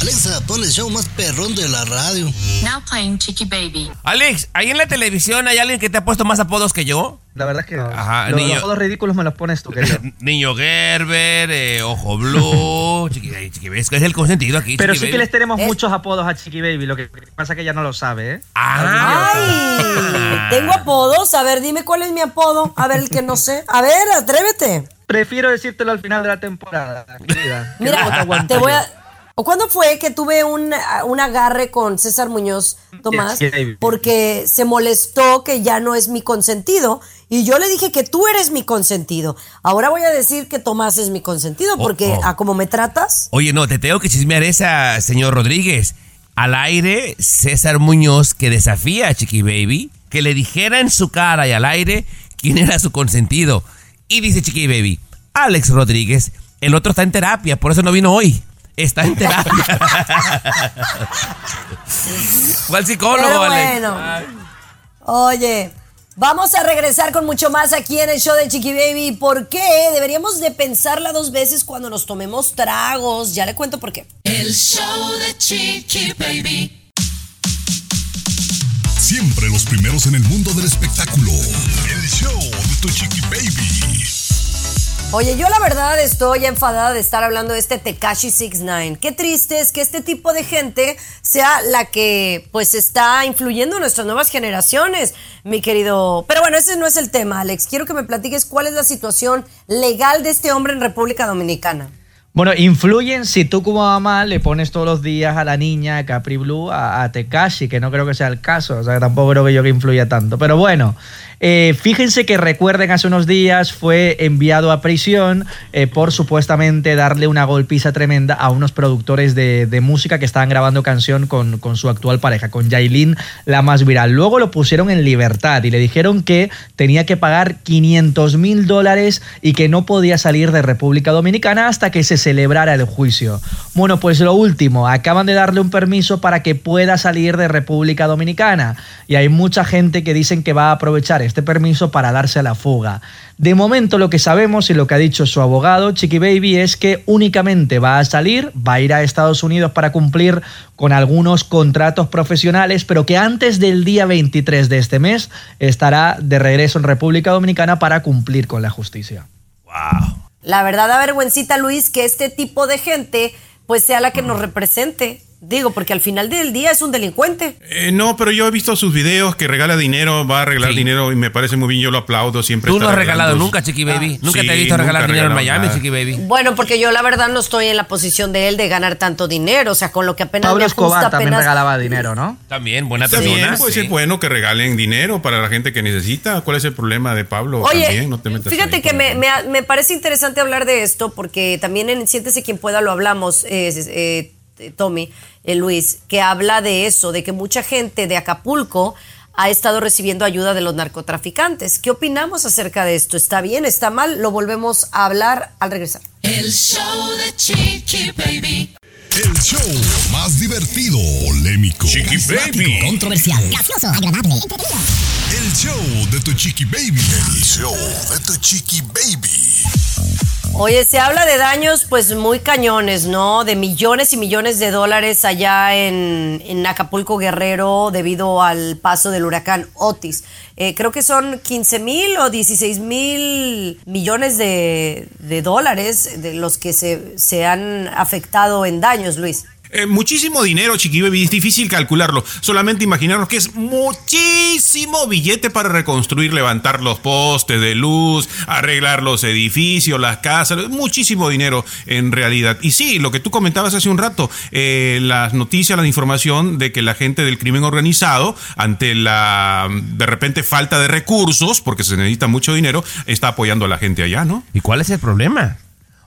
Alexa, pon el show más perrón de la radio. Now playing Chicky Baby. Alex, ¿ahí en la televisión hay alguien que te ha puesto más apodos que yo? La verdad es que Ajá, los, niño. los apodos ridículos me los pones tú, querido. *laughs* Niño Gerber, eh, Ojo Blue, *laughs* Chiqui, Chiqui Baby, es que es el consentido aquí. Pero Chiqui sí que les tenemos muchos apodos a Chiqui Baby, lo que pasa es que ella no lo sabe, ¿eh? Ah, Ay, tengo apodos. A ver, dime cuál es mi apodo. A ver, el que no sé. A ver, atrévete. prefiero decírtelo al final de la temporada, querida. no te Mira, aguanto te voy yo. a... ¿O cuándo fue que tuve un, un agarre con César Muñoz, Tomás? Porque se molestó que ya no es mi consentido. Y yo le dije que tú eres mi consentido. Ahora voy a decir que Tomás es mi consentido porque oh. a como me tratas. Oye, no, te tengo que chismear esa, señor Rodríguez. Al aire, César Muñoz, que desafía a Chiqui Baby, que le dijera en su cara y al aire quién era su consentido. Y dice Chiqui Baby, Alex Rodríguez, el otro está en terapia, por eso no vino hoy. Está en terapia. ¿Cuál psicólogo, Pero bueno. Oye, vamos a regresar con mucho más aquí en el show de Chiqui Baby. ¿Por qué? Deberíamos de pensarla dos veces cuando nos tomemos tragos. Ya le cuento por qué. El show de Chiqui Baby. Siempre los primeros en el mundo del espectáculo. El show de tu chiqui baby. Oye, yo la verdad estoy enfadada de estar hablando de este Tekashi 69. Qué triste es que este tipo de gente sea la que pues está influyendo en nuestras nuevas generaciones, mi querido. Pero bueno, ese no es el tema, Alex. Quiero que me platiques cuál es la situación legal de este hombre en República Dominicana. Bueno, influyen si tú como mamá le pones todos los días a la niña Capri Blue a, a Tekashi, que no creo que sea el caso, o sea, tampoco creo que yo que influya tanto. Pero bueno, eh, fíjense que recuerden hace unos días fue enviado a prisión eh, por supuestamente darle una golpiza tremenda a unos productores de, música que estaban grabando canción con, con su actual pareja, con Yailin, la más viral. Luego lo pusieron en libertad y le dijeron que tenía que pagar 500 mil dólares y que no podía salir de República Dominicana hasta que se celebrara el juicio. Bueno, pues lo último, acaban de darle un permiso para que pueda salir de República Dominicana y hay mucha gente que dicen que va a aprovechar este permiso para darse a la fuga. De momento lo que sabemos y lo que ha dicho su abogado, Chiqui Baby, es que únicamente va a salir, va a ir a Estados Unidos para cumplir con algunos contratos profesionales, pero que antes del día 23 de este mes estará de regreso en República Dominicana para cumplir con la justicia. La verdad da vergüencita, Luis, que este tipo de gente pues sea la que nos represente. Digo, porque al final del día es un delincuente. Eh, no, pero yo he visto sus videos que regala dinero, va a arreglar Sí. dinero y me parece muy bien, yo lo aplaudo siempre. Tú no has regalado sus- nunca, Chiqui Baby. Nunca Sí, te he visto nunca regalar dinero en Miami, nada. Chiqui Baby. Bueno, porque yo la verdad no estoy en la posición de él de ganar tanto dinero. O sea, con lo que apenas Pablo me ajusta Escobar también apenas- regalaba dinero, ¿no? También, buena persona. bien, pues sí. es bueno que regalen dinero para la gente que necesita. ¿Cuál es el problema de Pablo? Oye, También, no te metas fíjate ahí que me, me, me parece interesante hablar de esto porque también en Siéntese quien pueda lo hablamos, eh, eh, Tommy, eh, Luis, que habla de eso, de que mucha gente de Acapulco ha estado recibiendo ayuda de los narcotraficantes. ¿Qué opinamos acerca de esto? ¿Está bien? ¿Está mal? Lo volvemos a hablar al regresar. El show de Chiqui Baby. El show más divertido, polémico, carismático, Controversial. Gracioso. Agradable. El show de tu chiqui baby. El show de tu chiqui baby. Oye, se habla de daños pues muy cañones, ¿no? De millones y millones de dólares allá en, Acapulco Guerrero debido al paso del huracán Otis. Eh, creo que son 15 mil o 16 mil millones de, de dólares de los que se, se han afectado en daños, Luis. Eh, muchísimo dinero, Chiqui Baby, es difícil calcularlo. Solamente imaginarnos que es muchísimo billete para reconstruir, levantar los postes de luz, arreglar los edificios, las casas, muchísimo dinero en realidad. Y sí, lo que tú comentabas hace un rato, eh, las noticias, la información de que la gente del crimen organizado, ante la de repente falta de recursos, porque se necesita mucho dinero, está apoyando a la gente allá, ¿no? ¿Y cuál es el problema?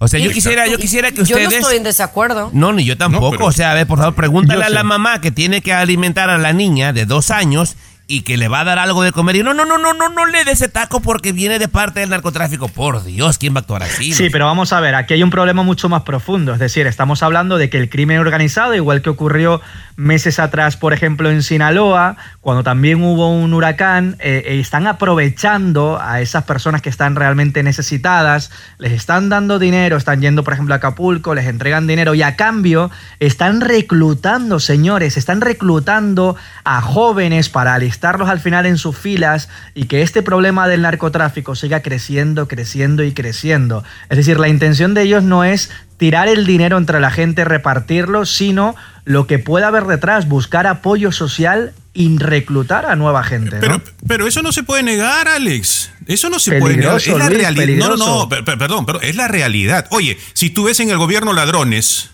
O sea, yo quisiera, yo quisiera que Yo ustedes... no estoy en desacuerdo. No, ni yo tampoco. No, pero- O sea, a ver, por favor, pregúntale Yo a la sé. mamá que tiene que alimentar a la niña de dos años y que le va a dar algo de comer. Y no, no, no, no, no, no le dé ese taco porque viene de parte del narcotráfico. Por Dios, ¿quién va a actuar así? Sí, pero vamos a ver, aquí hay un problema mucho más profundo. Es decir, estamos hablando de que el crimen organizado, igual que ocurrió meses atrás, por ejemplo, en Sinaloa, cuando también hubo un huracán, eh, eh, están aprovechando a esas personas que están realmente necesitadas, les están dando dinero, están yendo, por ejemplo, a Acapulco, les entregan dinero y a cambio están reclutando, señores, están reclutando a jóvenes para alistarlos al final en sus filas y que este problema del narcotráfico siga creciendo, creciendo y creciendo. Es decir, la intención de ellos no es tirar el dinero entre la gente, repartirlo, sino lo que pueda haber detrás, buscar apoyo social y reclutar a nueva gente. ¿no? Pero, pero eso no se puede negar, Alex. Eso no se puede negar. Es la realidad. No, no, per- perdón, pero es la realidad. Oye, si tú ves en el gobierno ladrones.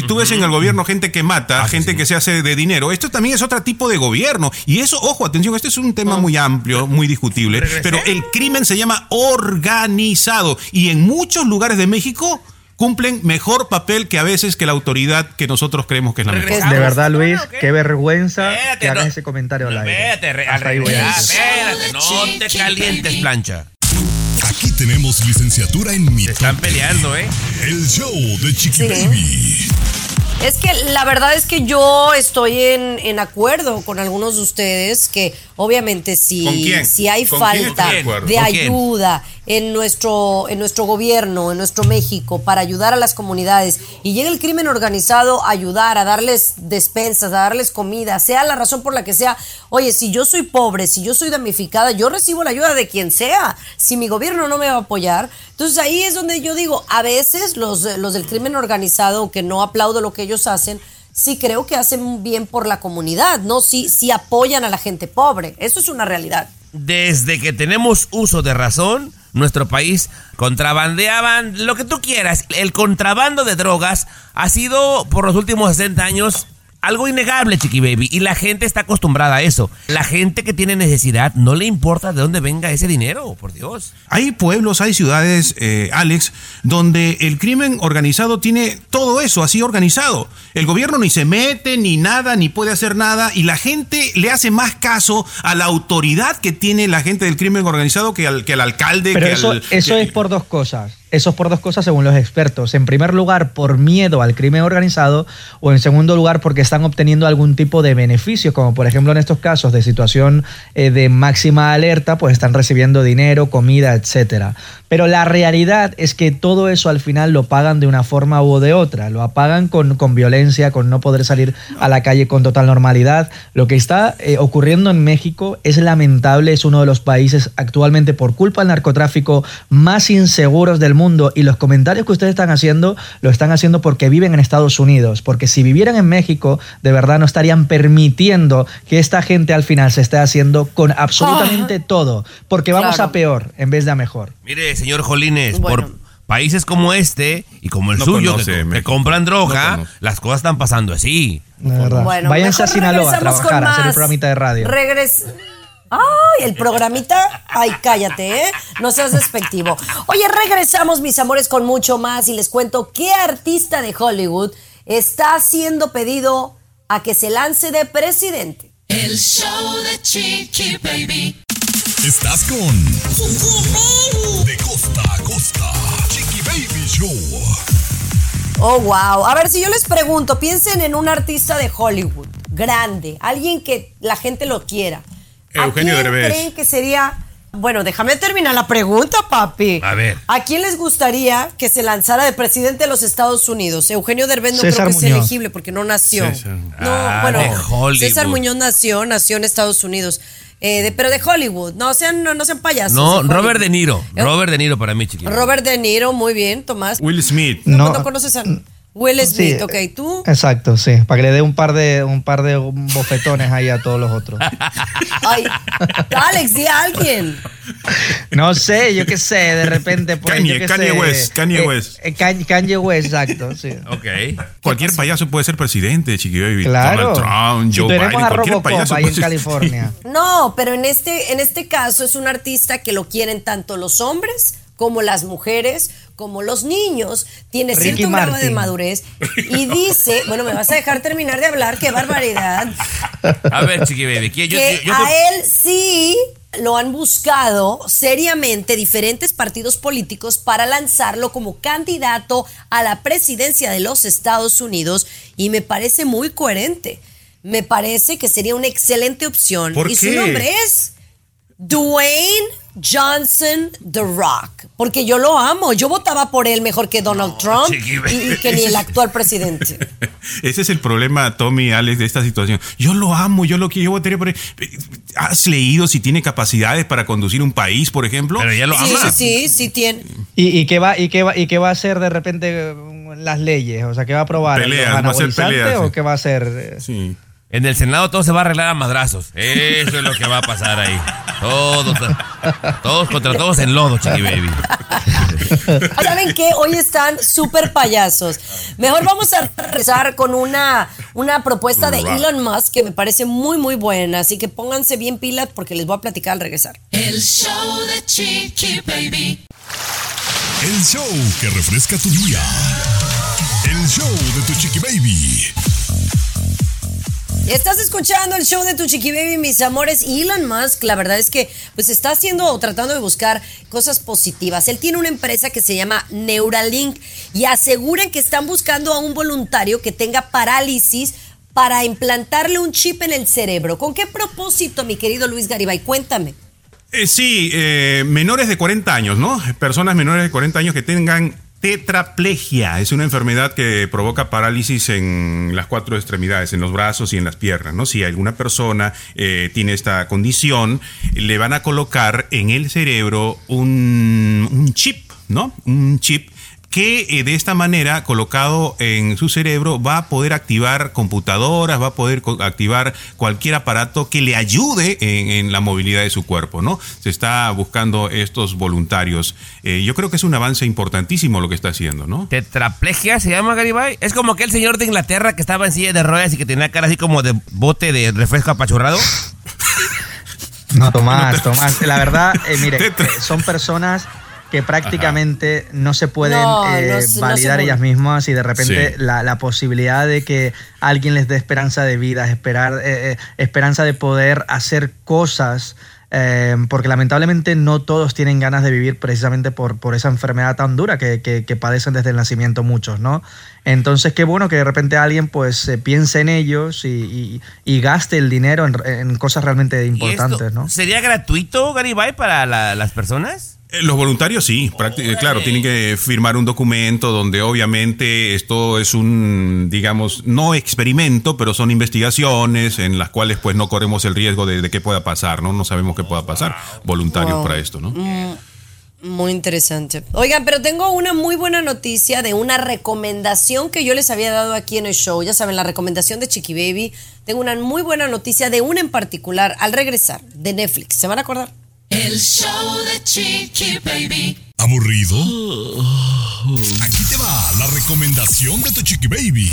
Si tú ves en el gobierno gente que mata, Ah, gente que se hace de dinero, esto también es otro tipo de gobierno. Y eso, ojo, atención, este es un tema muy amplio, muy discutible, pero el crimen se llama organizado. Y en muchos lugares de México cumplen mejor papel que a veces que la autoridad que nosotros creemos que es la mejor. De verdad, Luis, ¿o qué? vergüenza Espérate, que hagas no. ese comentario al aire. Espérate, Hasta ahí voy a decir. espérate, no te calientes, plancha. Aquí tenemos licenciatura en Se mito. están peleando, ¿eh? El show de Chiqui Sí. Baby. Es que la verdad es que yo estoy en, en acuerdo con algunos de ustedes que obviamente si, si hay ¿Con quién falta de ayuda en nuestro, en nuestro gobierno, en nuestro México, para ayudar a las comunidades y llega el crimen organizado a ayudar, a darles despensas, a darles comida, sea la razón por la que sea, oye, si yo soy pobre, si yo soy damnificada, yo recibo la ayuda de quien sea. Si mi gobierno no me va a apoyar, entonces ahí es donde yo digo, a veces los, los del crimen organizado, que no aplaudo lo que ellos hacen, sí creo que hacen bien por la comunidad, ¿no? Sí, sí apoyan a la gente pobre. Eso es una realidad. Desde que tenemos uso de razón, nuestro país contrabandeaban lo que tú quieras. El contrabando de drogas ha sido por los últimos 60 años algo innegable, Chiqui Baby. Y la gente está acostumbrada a eso. La gente que tiene necesidad no le importa de dónde venga ese dinero, por Dios. Hay pueblos, hay ciudades, eh, Alex, donde el crimen organizado tiene todo eso así organizado. El gobierno ni se mete, ni nada, ni puede hacer nada, y la gente le hace más caso a la autoridad que tiene la gente del crimen organizado que al, que al alcalde. Pero que eso, al- eso que- es por dos cosas. Eso es por dos cosas según los expertos. En primer lugar, por miedo al crimen organizado o en segundo lugar, porque están obteniendo algún tipo de beneficios, como por ejemplo en estos casos de situación eh, de máxima alerta, pues están recibiendo dinero, comida, etcétera. Pero la realidad es que todo eso al final lo pagan de una forma u de otra. Lo apagan con, con violencia, con no poder salir a la calle con total normalidad. Lo que está eh, ocurriendo en México es lamentable, es uno de los países actualmente por culpa del narcotráfico más inseguros del mundo y los comentarios que ustedes están haciendo lo están haciendo porque viven en Estados Unidos, porque si vivieran en México de verdad no estarían permitiendo que esta gente al final se esté haciendo con absolutamente todo, porque vamos Claro. a peor en vez de a mejor. Mire, señor Jolines, Bueno. por países como este y como el No suyo, conoce que, compran droga, las cosas están pasando así. Verdad. Bueno, Váyanse a Sinaloa a trabajar, a hacer el programita de radio. Regres Ay, el programita. Ay, cállate, ¿eh? No seas despectivo. Oye, regresamos, mis amores, con mucho más y les cuento qué artista de Hollywood está siendo pedido a que se lance de presidente. El show de Chiqui Baby. Estás con De costa a costa. Chiqui Baby Show. Oh, wow. A ver, si yo les pregunto, piensen en un artista de Hollywood, grande, alguien que la gente lo quiera. ¿A Eugenio quién Derbez. creen que sería? Bueno, déjame terminar la pregunta, papi. A ver. ¿A quién les gustaría que se lanzara de presidente de los Estados Unidos? Eugenio Derbez no César creo que sea Muñoz. elegible porque no nació. César. No, Ah, bueno, de Hollywood. César Muñoz nació, nació en Estados Unidos. Eh, de- pero de Hollywood. No sean, no, no sean payasos. No, Robert. De Niro. Eh, Robert De Niro para mí, Chiqui. Baby. Robert De Niro, muy bien, Tomás. Will Smith. No, No. no conoces a Will Smith, Sí, ok, tú. Exacto, sí, para que le dé un par de un par de bofetones ahí a todos los otros. *laughs* Ay, Alex, di a alguien. No sé, yo qué sé, de repente pues, Kanye, yo Kanye sé, West, Kanye eh, West. eh, Kanye, Kanye West, exacto, sí. Ok. Cualquier payaso puede ser presidente, Chiqui Baby. Claro. Donald Trump, Joe Biden, a cualquier Robocop payaso ahí en ser- California. No, pero en este, en este caso es un artista que lo quieren tanto los hombres como las mujeres, como los niños. Tiene Ricky cierto grado de Martin. madurez *laughs* y dice, bueno, me vas a dejar terminar de hablar, qué barbaridad. A ver, Chiqui Baby. ¿quién- yo- yo- yo a él sí lo han buscado seriamente diferentes partidos políticos para lanzarlo como candidato a la presidencia de los Estados Unidos y me parece muy coherente. Me parece que sería una excelente opción. ¿Por y su nombre es Dwayne Johnson The Rock. Porque yo lo amo. Yo votaba por él mejor que Donald Trump y, y que ni el *laughs* actual presidente. *laughs* Ese es el problema, Tommy, Alex, de esta situación. Yo lo amo, yo lo quiero, yo votaría por él. ¿Has leído si tiene capacidades para conducir un país, por ejemplo? Pero ya lo Sí, ama. sí, sí, sí tiene. ¿Y, y qué va y qué va y qué va a hacer de repente eh, las leyes? O sea, ¿qué va a aprobar? Peleas, ¿Los va a ser anabolizantes peleas, sí. o qué va a hacer? Sí. En el Senado todo se va a arreglar a madrazos. Eso es lo que va a pasar ahí. Todos, todos contra todos en lodo, Chiqui Baby. ¿Saben qué? Hoy están súper payasos. Mejor vamos a regresar con una, una propuesta de Elon Musk que me parece muy, muy buena. Así que pónganse bien pilas porque les voy a platicar al regresar. El show de Chiqui Baby. El show que refresca tu día. El show de tu chiqui baby. Estás escuchando el show de tu chiqui baby, mis amores. Y Elon Musk, la verdad es que pues está haciendo o tratando de buscar cosas positivas. Él tiene una empresa que se llama Neuralink y aseguran que están buscando a un voluntario que tenga parálisis para implantarle un chip en el cerebro. ¿Con qué propósito, mi querido Luis Garibay? Cuéntame. Eh, sí, eh, menores de 40 años, ¿no? Personas menores de 40 años que tengan tetraplegia. Es una enfermedad que provoca parálisis en las cuatro extremidades, en los brazos y en las piernas, ¿no? Si alguna persona eh, tiene esta condición, le van a colocar en el cerebro un, un chip, ¿no? Un chip que eh, de esta manera, colocado en su cerebro, va a poder activar computadoras, va a poder co- activar cualquier aparato que le ayude en, en la movilidad de su cuerpo, ¿no? Se está buscando estos voluntarios. Eh, yo creo que es un avance importantísimo lo que está haciendo, ¿no? Tetraplegia se llama Garibay. Es como aquel señor de Inglaterra que estaba en silla de ruedas y que tenía cara así como de bote de refresco apachurrado. *laughs* No, Tomás, Tomás. La verdad, eh, mire, eh, son personas que prácticamente no se pueden No, eh, no no validar ellas mismas y de repente Sí. la, la posibilidad de que alguien les dé esperanza de vida, esperar, eh, eh, esperanza de poder hacer cosas. eh, porque lamentablemente no todos tienen ganas de vivir precisamente por, por esa enfermedad tan dura que, que- que padecen desde el nacimiento muchos, ¿no? Entonces, qué bueno que de repente alguien pues eh, piense en ellos y, y- y gaste el dinero en, en cosas realmente ¿Y esto importantes, ¿no? ¿Sería gratuito, Garibay, para la- las personas? Eh, Los voluntarios sí, eh, claro, tienen que firmar un documento donde obviamente esto es un, digamos, no experimento, pero son investigaciones en las cuales pues no corremos el riesgo de, de que pueda pasar, ¿no? No sabemos qué pueda pasar. Voluntarios Wow. para esto, ¿no? Muy interesante. Oigan, pero tengo una muy buena noticia de una recomendación que yo les había dado aquí en el show. Ya saben, la recomendación de Chiqui Baby. Tengo una muy buena noticia de una en particular al regresar de Netflix. ¿Se van a acordar? El show de Chiqui Baby. ¿Aburrido? Aquí te va la recomendación de tu chiqui baby.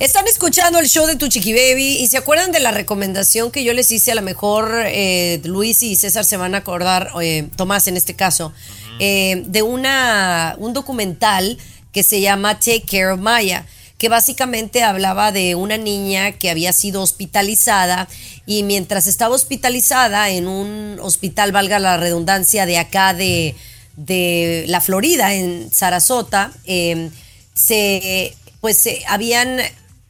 Están escuchando el show de Tu Chiqui Baby y se acuerdan de la recomendación que yo les hice, a lo mejor eh, Luis y César se van a acordar, eh, Tomás en este caso, eh, de una, un documental que se llama Take Care of Maya, que básicamente hablaba de una niña que había sido hospitalizada y mientras estaba hospitalizada en un hospital, valga la redundancia, de acá de, de la Florida, en Sarasota, eh, se pues se habían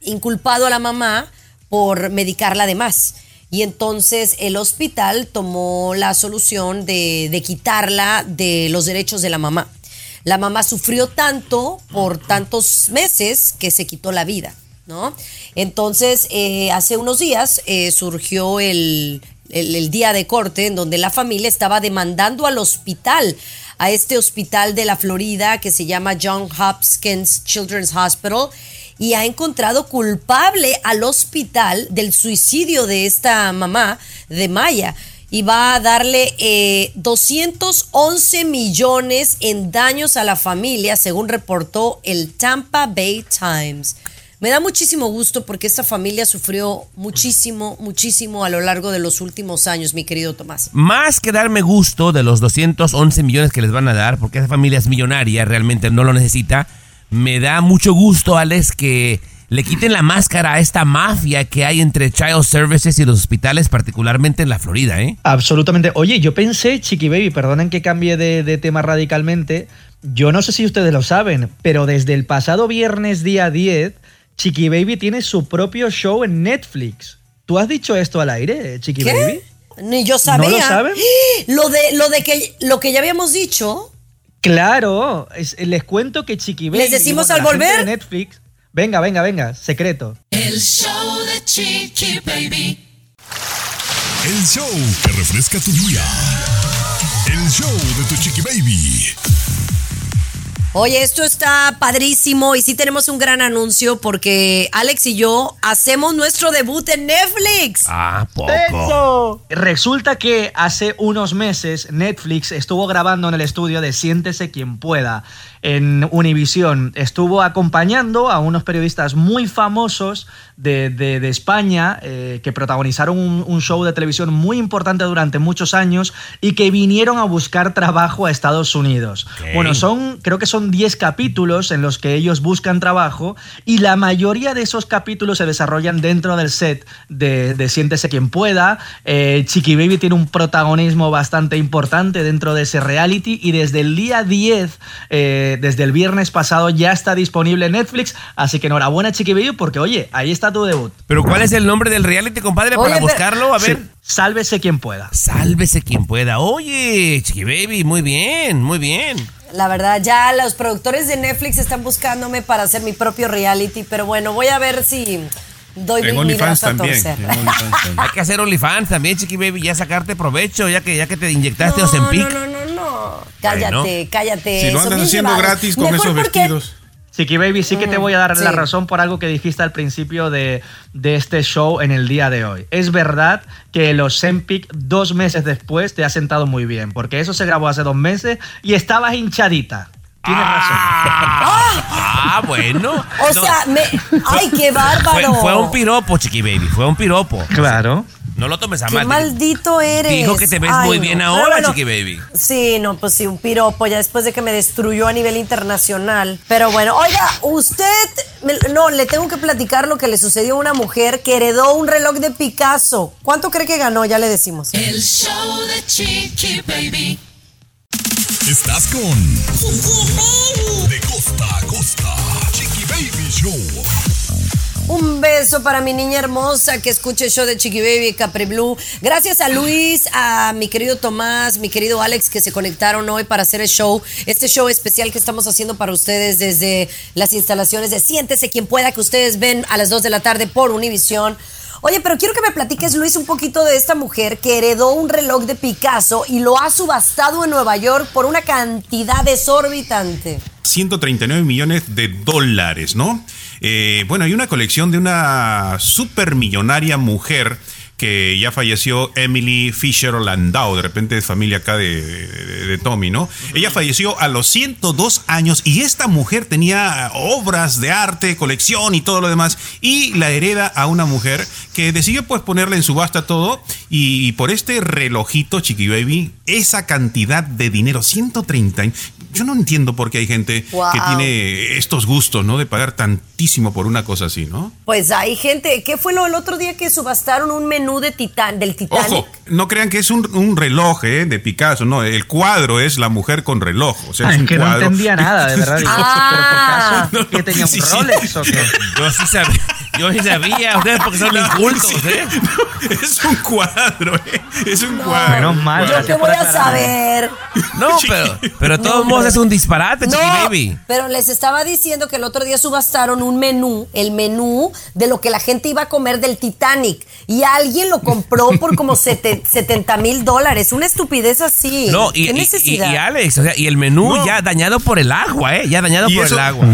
inculpado a la mamá por medicarla de más. Y entonces el hospital tomó la solución de, de quitarla de los derechos de la mamá. La mamá sufrió tanto por tantos meses que se quitó la vida, ¿no? Entonces, eh, hace unos días eh, surgió el, el- el día de corte en donde la familia estaba demandando al hospital, a este hospital de la Florida que se llama John Hopkins Children's Hospital, y ha encontrado culpable al hospital del suicidio de esta mamá, de Maya, y va a darle eh, 211 millones en daños a la familia, según reportó el Tampa Bay Times. Me da muchísimo gusto porque esta familia sufrió muchísimo, muchísimo a lo largo de los últimos años, mi querido Tomás. Más que darme gusto de los 211 millones que les van a dar, porque esa familia es millonaria, realmente no lo necesita, me da mucho gusto, Alex, que le quiten la máscara a esta mafia que hay entre Child Services y los hospitales, particularmente en la Florida, ¿eh? Absolutamente. Oye, yo pensé, Chiqui Baby, perdonen que cambie de, de tema radicalmente. Yo no sé si ustedes lo saben, pero desde el pasado viernes día 10, Chiqui Baby tiene su propio show en Netflix. ¿Tú has dicho esto al aire, Chiqui Baby? Ni yo sabía. ¿No lo saben? *gasps* Lo de, lo de que lo que ya habíamos dicho. Claro, es- les cuento que Chiqui Baby. ¿Les decimos al la gente volver? de Netflix. Venga, venga, venga, secreto. El show de Chiqui Baby. El show que refresca tu día. El show de tu chiqui baby. Oye, esto está padrísimo y sí tenemos un gran anuncio porque Alex y yo hacemos nuestro debut en Netflix. Ah, poco. ¡Eso! Resulta que hace unos meses Netflix estuvo grabando en el estudio de Siéntese quien pueda en Univisión. Estuvo acompañando a unos periodistas muy famosos de, de- de España eh, que protagonizaron un, un show de televisión muy importante durante muchos años y que vinieron a buscar trabajo a Estados Unidos. Bueno, son, creo que son 10 capítulos en los que ellos buscan trabajo y la mayoría de esos capítulos se desarrollan dentro del set de, de Siéntese quien pueda. Eh, Chiqui Baby tiene un protagonismo bastante importante dentro de ese reality y desde el día 10, eh, desde el viernes pasado, ya está disponible en Netflix. Así que enhorabuena, Chiqui Baby, porque oye, ahí está tu debut. Pero ¿cuál es el nombre del reality, compadre, Oye, para buscarlo? A ver. Sí, sálvese quien pueda. Sálvese quien pueda. Oye, Chiqui Baby, muy bien, muy bien. La verdad, ya los productores de Netflix están buscándome para hacer mi propio reality, pero bueno, voy a ver si doy En mi, mi OnlyFans brazo a también. torcer. en. *laughs* Hay que hacer OnlyFans también, Chiqui Baby, ya sacarte provecho, ya que, ya que te inyectaste No, Ozempic. no, no, no, no. Cállate, cállate. Si lo andas haciendo llevados. gratis con Mejor esos porque- vestidos. Chiqui Baby, sí que te voy a dar la razón por algo que dijiste al principio de, de este show en el día de hoy. Es verdad que los Sempic dos meses después te ha sentado muy bien, porque eso se grabó hace dos meses y estabas hinchadita. Tienes razón. Ah, ah, bueno. O No, sea, me... ¡Ay, qué fue, bárbaro! fue un piropo, Chiqui Baby, fue un piropo. Claro. No lo tomes a ¡Qué mal. maldito eres! Dijo que te ves Ay, muy no. bien ahora, bueno, Chiqui Baby. Sí, no, pues sí, un piropo ya después de que me destruyó a nivel internacional. Pero bueno, oiga, usted, me- no, le tengo que platicar lo que le sucedió a una mujer que heredó un reloj de Picasso. ¿Cuánto cree que ganó? Ya le decimos. El show de Chiqui Baby. Estás con De costa a costa. Chiqui Baby Show. Un beso para mi niña hermosa que escuche el show de Chiqui Baby Capri Blue. Gracias a Luis, a mi querido Tomás, mi querido Alex que se conectaron hoy para hacer el show, este show especial que estamos haciendo para ustedes desde las instalaciones de Siéntese quien pueda que ustedes ven a las 2 de la tarde por Univisión. Oye, pero quiero que me platiques, Luis, un poquito de esta mujer que heredó un reloj de Picasso y lo ha subastado en Nueva York por una cantidad desorbitante. 139 millones de dólares, ¿no? Eh, bueno, hay una colección de una supermillonaria mujer que ya falleció, Emily Fisher Landau, de repente es familia acá de, de- de Tommy, ¿no? Ella falleció a los 102 años y esta mujer tenía obras de arte, colección y todo lo demás, y la hereda a una mujer que decidió pues ponerle en subasta todo y, por este relojito, Chiqui Baby, esa cantidad de dinero, 130, yo no entiendo por qué hay gente Wow. que tiene estos gustos, ¿no? De pagar tantísimo por una cosa así, ¿no? Pues hay gente, ¿qué fue lo el otro día que subastaron un menú de titán, del Titanic? Ojo, no crean que es un, un reloj ¿eh? de Picasso, no, el cuadro es la mujer con reloj, o sea, es Es un que no cuadro. entendía nada, de verdad. Digo, Ah. *laughs* ¿Pero por caso? ¿Que tenía un Sí, sí. Rolex o qué? *laughs* Yo sí sabía, yo sí sabía, ustedes porque son *laughs* incultos, Sí, ¿eh? *laughs* Es un cuadro, ¿eh? es un cuadro. Menos mal, Yo qué voy a saber. No, *laughs* pero, pero de todos modos es un disparate, Chiqui Baby. pero les estaba diciendo que el otro día subastaron un menú, el menú de lo que la gente iba a comer del Titanic. Y alguien lo compró por como sete- 70 mil dólares. Una estupidez así. No, y, ¿Qué y- y- necesidad? y Alex, o sea, y el menú No. ya dañado por el agua, ¿eh? Ya dañado por eso, el agua.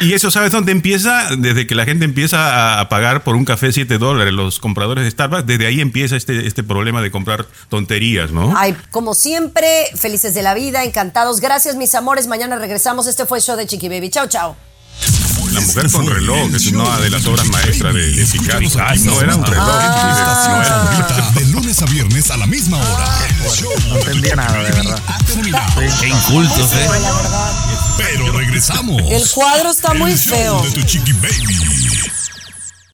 y eso, ¿sabes dónde empieza? Desde que la gente empieza a pagar por un café 7 dólares, los compradores de Starbucks, desde ahí empieza este, este problema de comprar tonterías, ¿no? Ay, como siempre, felices de la vida, encantados. Gracias, mis amores. Mañana regresamos. Este fue el show de Chiqui Baby. Chao, chao. La mujer con reloj, es una de las obras maestras de, de Picasso. Picasso. No era un reloj. Estación no era un reloj. favorita, de lunes a viernes a la misma hora. El show No entendía nada, de verdad. ha terminado. Qué incultos, ¿eh? Pero regresamos. El cuadro está muy feo. de tu chiqui baby.